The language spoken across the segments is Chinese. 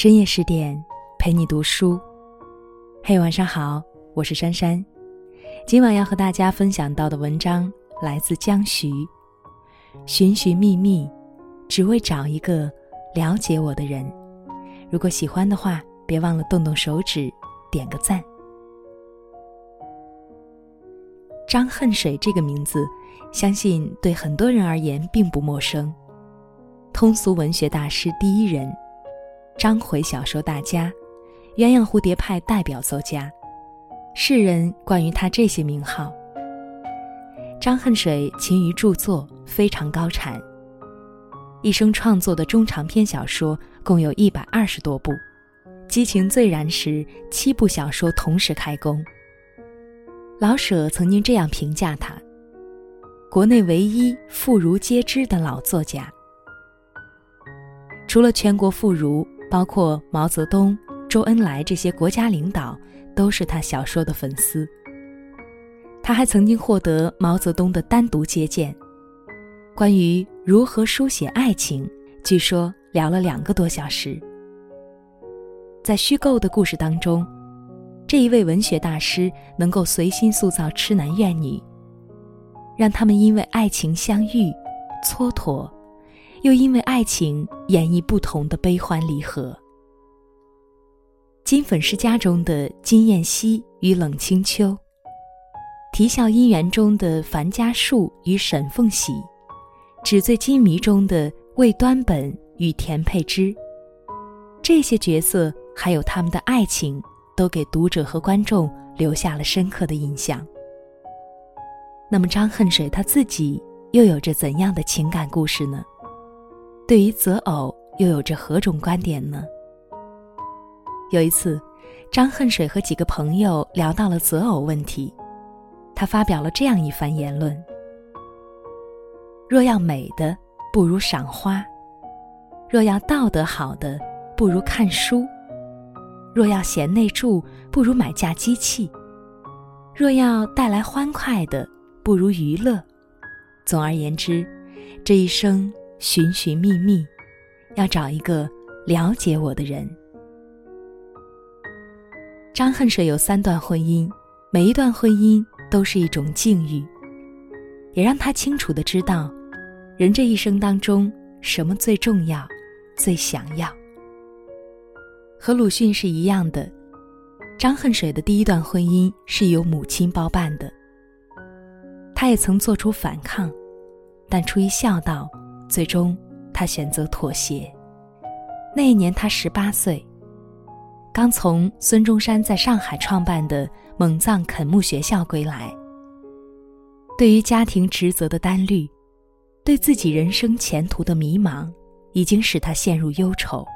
深夜十点，陪你读书。嘿，晚上好，我是珊珊。今晚要和大家分享到的文章来自江徐。寻寻觅觅，只为找一个了解我的人。如果喜欢的话，别忘了动动手指，点个赞。张恨水这个名字，相信对很多人而言并不陌生。通俗文学大师第一人。章回小说大家，鸳鸯蝴蝶派代表作家，世人关于他这些名号。张恨水勤于著作，非常高产。一生创作的中长篇小说共有一百二十多部，激情最燃时，七部小说同时开工。老舍曾经这样评价他：国内唯一妇孺皆知的老作家。除了全国妇孺。包括毛泽东、周恩来这些国家领导都是他小说的粉丝。他还曾经获得毛泽东的单独接见，关于如何书写爱情，据说聊了两个多小时。在虚构的故事当中，这一位文学大师能够随心塑造痴男怨女，让他们因为爱情相遇、蹉跎。又因为爱情演绎不同的悲欢离合。金粉世家中的金燕西与冷清秋，啼笑姻缘中的樊家树与沈凤喜，纸醉金迷中的魏端本与田佩芝，这些角色还有他们的爱情，都给读者和观众留下了深刻的印象。那么张恨水他自己又有着怎样的情感故事呢？对于择偶又有着何种观点呢？有一次，张恨水和几个朋友聊到了择偶问题，他发表了这样一番言论：若要美的，不如赏花；若要道德好的，不如看书；若要贤内助，不如买架机器；若要带来欢快的，不如娱乐。总而言之，这一生。寻寻觅觅，要找一个了解我的人。张恨水有三段婚姻，每一段婚姻都是一种境遇，也让他清楚的知道，人这一生当中什么最重要、最想要。和鲁迅是一样的，张恨水的第一段婚姻是由母亲包办的，他也曾做出反抗，但出于孝道。最终，他选择妥协。那一年他十八岁，刚从孙中山在上海创办的蒙藏垦牧学校归来。对于家庭职责的担虑，对自己人生前途的迷茫，已经使他陷入忧愁。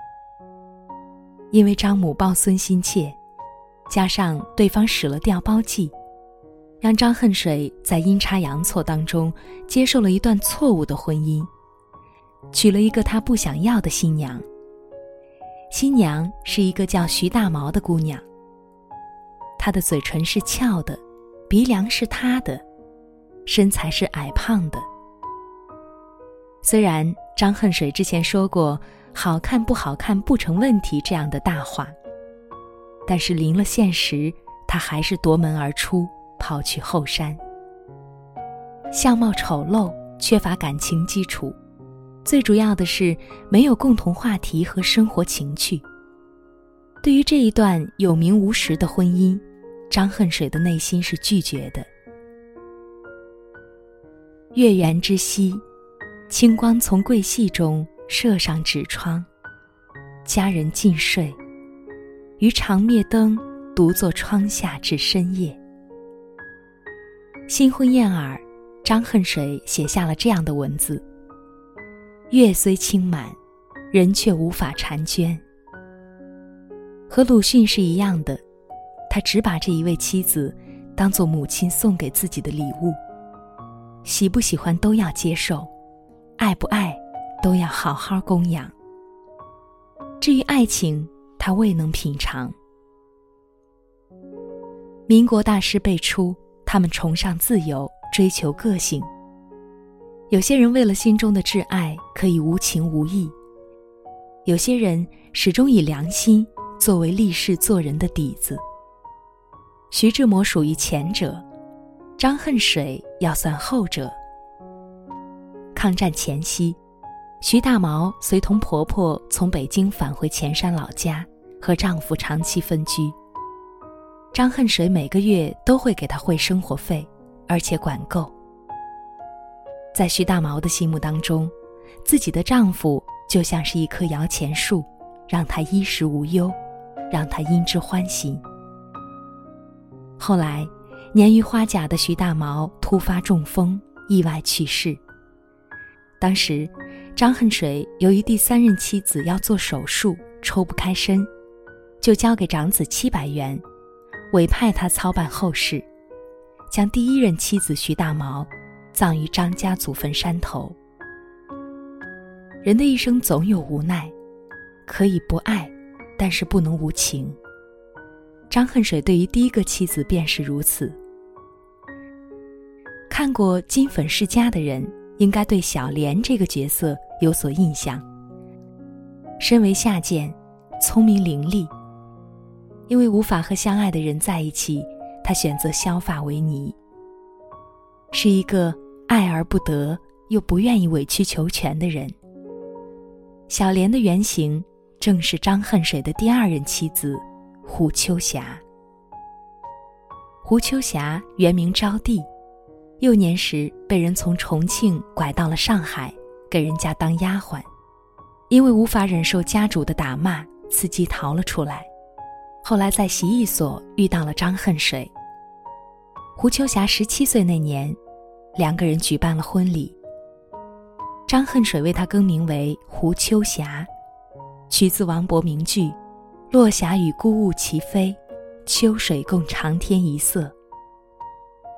因为张母抱孙心切，加上对方使了调包计，让张恨水在阴差阳错当中接受了一段错误的婚姻。娶了一个他不想要的新娘。新娘是一个叫徐大毛的姑娘。她的嘴唇是翘的，鼻梁是塌的，身材是矮胖的。虽然张恨水之前说过“好看不好看不成问题”这样的大话，但是临了现实，他还是夺门而出，跑去后山。相貌丑陋，缺乏感情基础。最主要的是没有共同话题和生活情趣。对于这一段有名无实的婚姻，张恨水的内心是拒绝的。月圆之夕，清光从桂隙中射上纸窗，家人尽睡，余长灭灯，独坐窗下至深夜。新婚燕尔，张恨水写下了这样的文字。月虽清满，人却无法婵娟。和鲁迅是一样的，他只把这一位妻子当做母亲送给自己的礼物，喜不喜欢都要接受，爱不爱都要好好供养。至于爱情，他未能品尝。民国大师辈出，他们崇尚自由，追求个性。有些人为了心中的挚爱，可以无情无义；有些人始终以良心作为立世做人的底子。徐志摩属于前者，张恨水要算后者。抗战前夕，徐大毛随同婆婆从北京返回前山老家，和丈夫长期分居。张恨水每个月都会给她汇生活费，而且管够。在徐大毛的心目当中，自己的丈夫就像是一棵摇钱树，让她衣食无忧，让她因之欢喜。后来，年逾花甲的徐大毛突发中风，意外去世。当时，张恨水由于第三任妻子要做手术，抽不开身，就交给长子七百元，委派他操办后事，将第一任妻子徐大毛葬于张家祖坟山头。人的一生总有无奈，可以不爱，但是不能无情。张恨水对于第一个妻子便是如此。看过《金粉世家》的人，应该对小莲这个角色有所印象。身为下贱，聪明伶俐，因为无法和相爱的人在一起，她选择削发为尼。是一个爱而不得，又不愿意委曲求全的人。小莲的原型正是张恨水的第二任妻子。胡秋霞。胡秋霞原名招娣，幼年时被人从重庆拐到了上海，给人家当丫鬟，因为无法忍受家主的打骂，伺机逃了出来。后来在洗衣所遇到了张恨水。胡秋霞十七岁那年，两个人举办了婚礼。张恨水为她更名为胡秋霞，取自王勃名句。落霞与孤鹜齐飞，秋水共长天一色。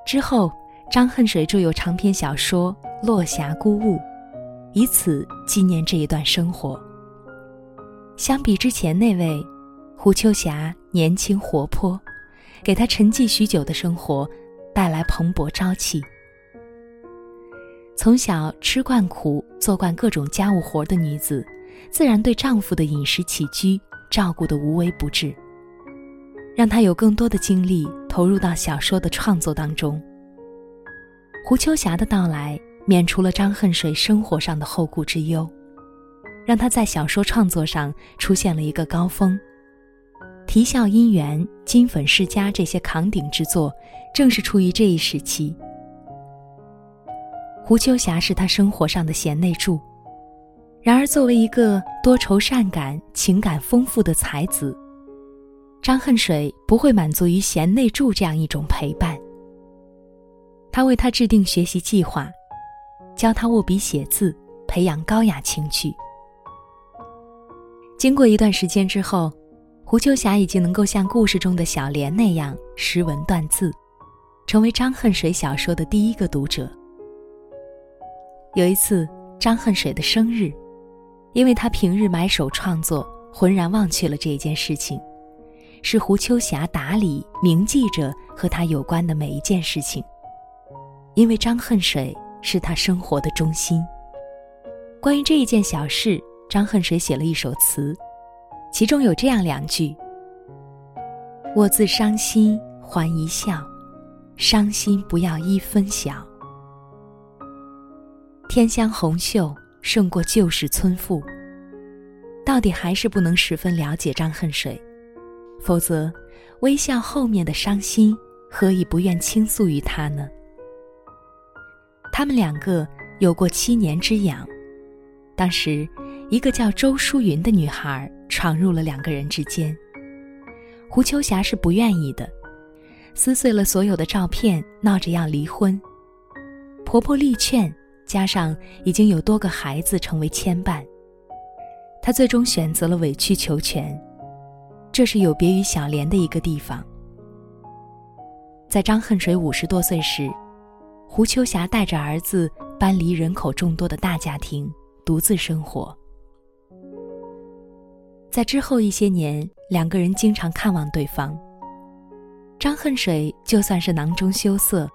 之后，张恨水著有长篇小说《落霞孤鹜》，以此纪念这一段生活。相比之前那位，胡秋霞年轻活泼，给她沉寂许久的生活带来蓬勃朝气。从小吃惯苦、做惯各种家务活的女子，自然对丈夫的饮食起居。照顾得无微不至，让她有更多的精力投入到小说的创作当中。胡秋霞的到来，免除了张恨水生活上的后顾之忧，让他在小说创作上出现了一个高峰。《啼笑姻缘》《金粉世家》这些扛鼎之作，正是出于这一时期。胡秋霞是他生活上的贤内助。然而，作为一个多愁善感、情感丰富的才子，张恨水不会满足于贤内助这样一种陪伴。他为他制定学习计划，教他握笔写字，培养高雅情趣。经过一段时间之后，胡秋霞已经能够像故事中的小莲那样识文断字，成为张恨水小说的第一个读者。有一次，张恨水的生日。因为他平日埋首创作，浑然忘却了这一件事情，是胡秋霞打理铭记着和他有关的每一件事情。因为张恨水是他生活的中心。关于这一件小事，张恨水写了一首词，其中有这样两句：“我自伤心还一笑，伤心不要一分晓。天香红袖。”胜过旧时村妇。到底还是不能十分了解张恨水，否则，微笑后面的伤心，何以不愿倾诉于他呢？他们两个有过七年之痒，当时，一个叫周淑云的女孩闯入了两个人之间。胡秋霞是不愿意的，撕碎了所有的照片，闹着要离婚。婆婆力劝。加上已经有多个孩子成为牵绊，他最终选择了委曲求全。这是有别于小莲的一个地方。在张恨水五十多岁时，胡秋霞带着儿子搬离人口众多的大家庭，独自生活。在之后一些年，两个人经常看望对方。张恨水就算是囊中羞涩，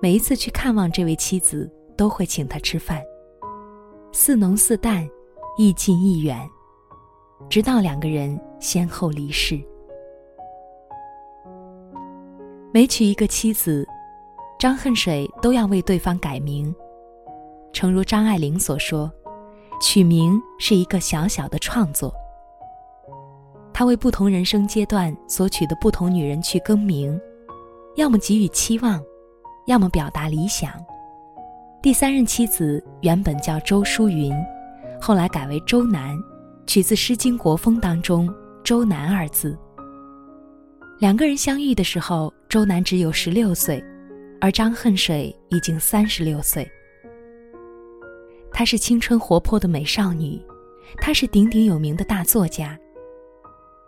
每一次去看望这位妻子。都会请他吃饭，似浓似淡，亦近亦远，直到两个人先后离世。每娶一个妻子，张恨水都要为对方改名。诚如张爱玲所说，取名是一个小小的创作。他为不同人生阶段所娶的不同女人去更名，要么给予期望，要么表达理想。第三任妻子原本叫周淑云，后来改为周南，取自《诗经·国风》当中“周南”二字。两个人相遇的时候，周南只有十六岁，而张恨水已经三十六岁。她是青春活泼的美少女，她是鼎鼎有名的大作家。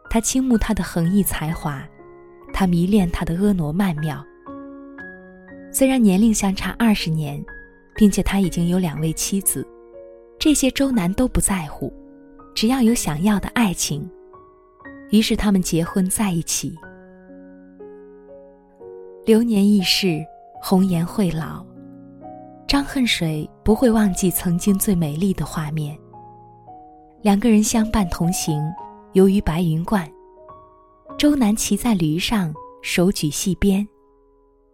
他倾慕她的横溢才华，他迷恋她的婀娜曼妙。虽然年龄相差二十年，并且他已经有两位妻子，这些周南都不在乎，只要有想要的爱情。于是他们结婚在一起。流年易逝，红颜会老。张恨水不会忘记曾经最美丽的画面。两个人相伴同行，游于白云观。周南骑在驴上，手举细鞭，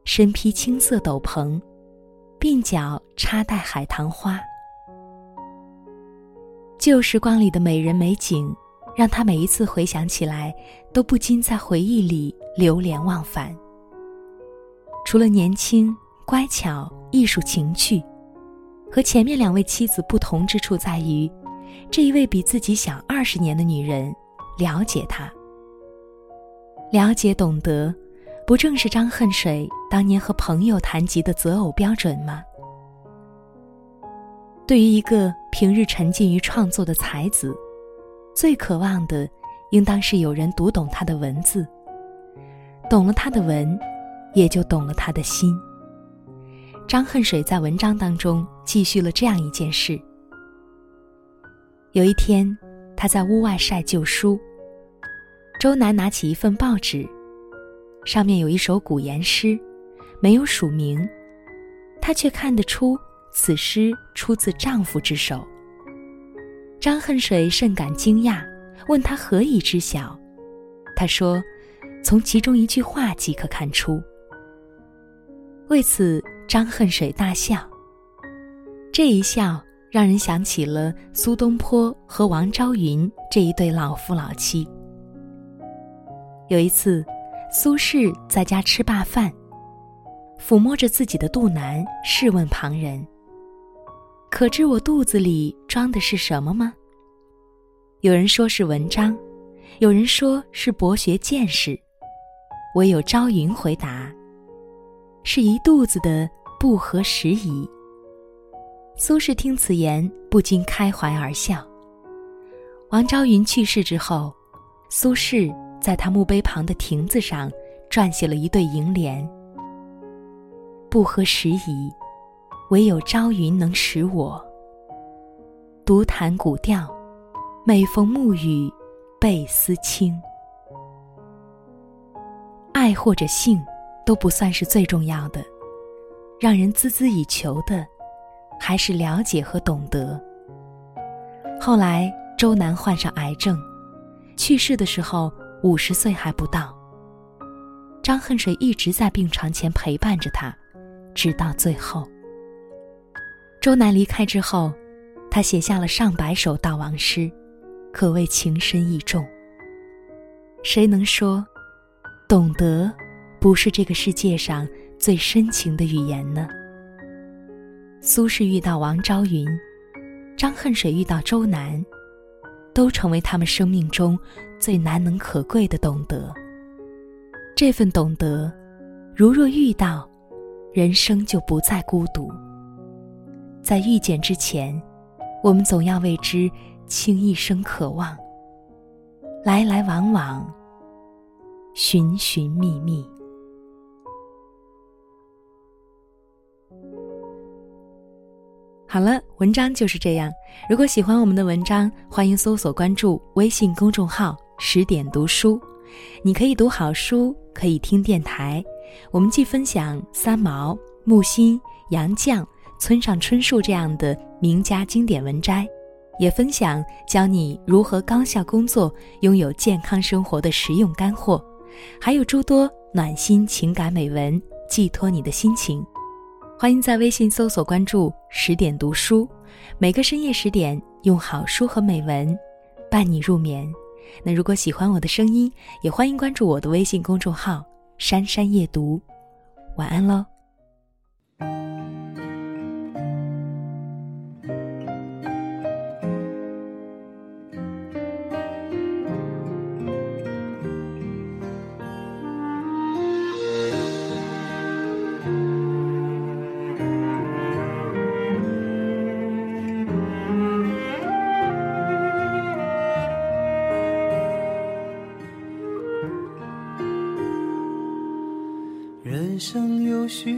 身披青色斗篷，鬓角插戴海棠花。旧时光里的美人美景，让他每一次回想起来，都不禁在回忆里流连忘返。除了年轻、乖巧、艺术情趣，和前面两位妻子不同之处在于，这一位比自己小二十年的女人了解他。了解、懂得，不正是张恨水当年和朋友谈及的择偶标准吗？对于一个平日沉浸于创作的才子，最渴望的，应当是有人读懂他的文字，懂了他的文。也就懂了他的心。张恨水在文章当中记叙了这样一件事：有一天，他在屋外晒旧书，周南拿起一份报纸，上面有一首古言诗，没有署名，他却看得出此诗出自丈夫之手。张恨水甚感惊讶，问他何以知晓？他说：“从其中一句话即可看出。”为此，张恨水大笑。这一笑让人想起了苏东坡和王昭云这一对老夫老妻。有一次，苏轼在家吃罢饭，抚摸着自己的肚腩，试问旁人：“可知我肚子里装的是什么吗？”有人说是文章，有人说是博学见识，唯有朝云回答。是一肚子的不合时宜。苏轼听此言，不禁开怀而笑。王昭云去世之后，苏轼在他墓碑旁的亭子上撰写了一对楹联：“不合时宜，唯有朝云能使我。独弹古调，每逢暮雨倍思亲。”爱或者性。都不算是最重要的，让人孜孜以求的，还是了解和懂得。后来周南患上癌症，去世的时候五十岁还不到。张恨水一直在病床前陪伴着他，直到最后。周南离开之后，他写下了上百首悼亡诗，可谓情深意重。谁能说，懂得？不是这个世界上最深情的语言呢。苏轼遇到王昭云，张恨水遇到周南，都成为他们生命中最难能可贵的懂得。这份懂得，如若遇到，人生就不再孤独。在遇见之前，我们总要为之倾一生渴望。来来往往，寻寻觅觅。好了，文章就是这样。如果喜欢我们的文章，欢迎搜索关注微信公众号“十点读书”。你可以读好书，可以听电台。我们既分享三毛、木心、杨绛、村上春树这样的名家经典文摘，也分享教你如何高效工作、拥有健康生活的实用干货，还有诸多暖心情感美文，寄托你的心情。欢迎在微信搜索关注“十点读书”，每个深夜十点，用好书和美文伴你入眠。那如果喜欢我的声音，也欢迎关注我的微信公众号“珊珊夜读”。晚安喽。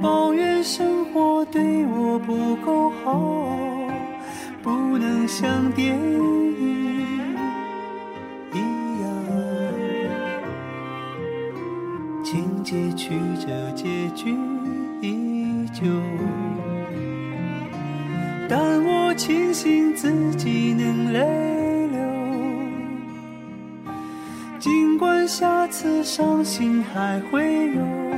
抱怨生活对我不够好，不能像电影一样，情节曲折，结局依旧。但我庆幸自己能泪流，尽管下次伤心还会有。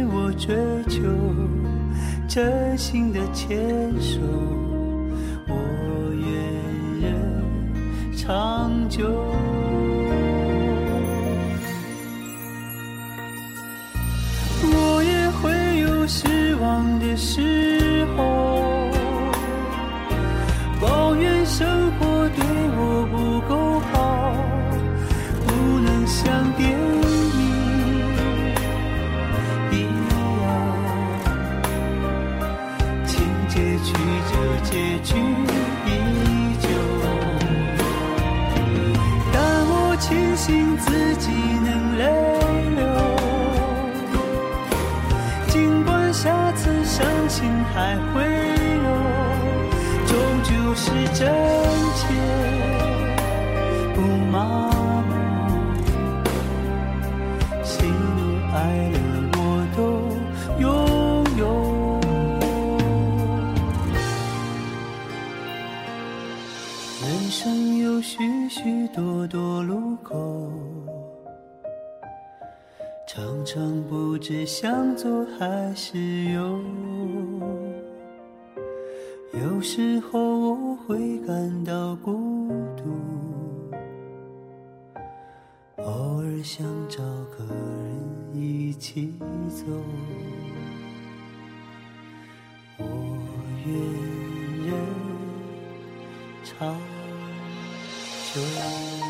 追求真心的牵手，我愿人长久。我也会有失望的时候，是真切，不麻木，喜怒哀乐我都拥有。人生有许许多多路口，常常不知向左还是右。有时候我会感到孤独，偶尔想找个人一起走。我愿人。长久。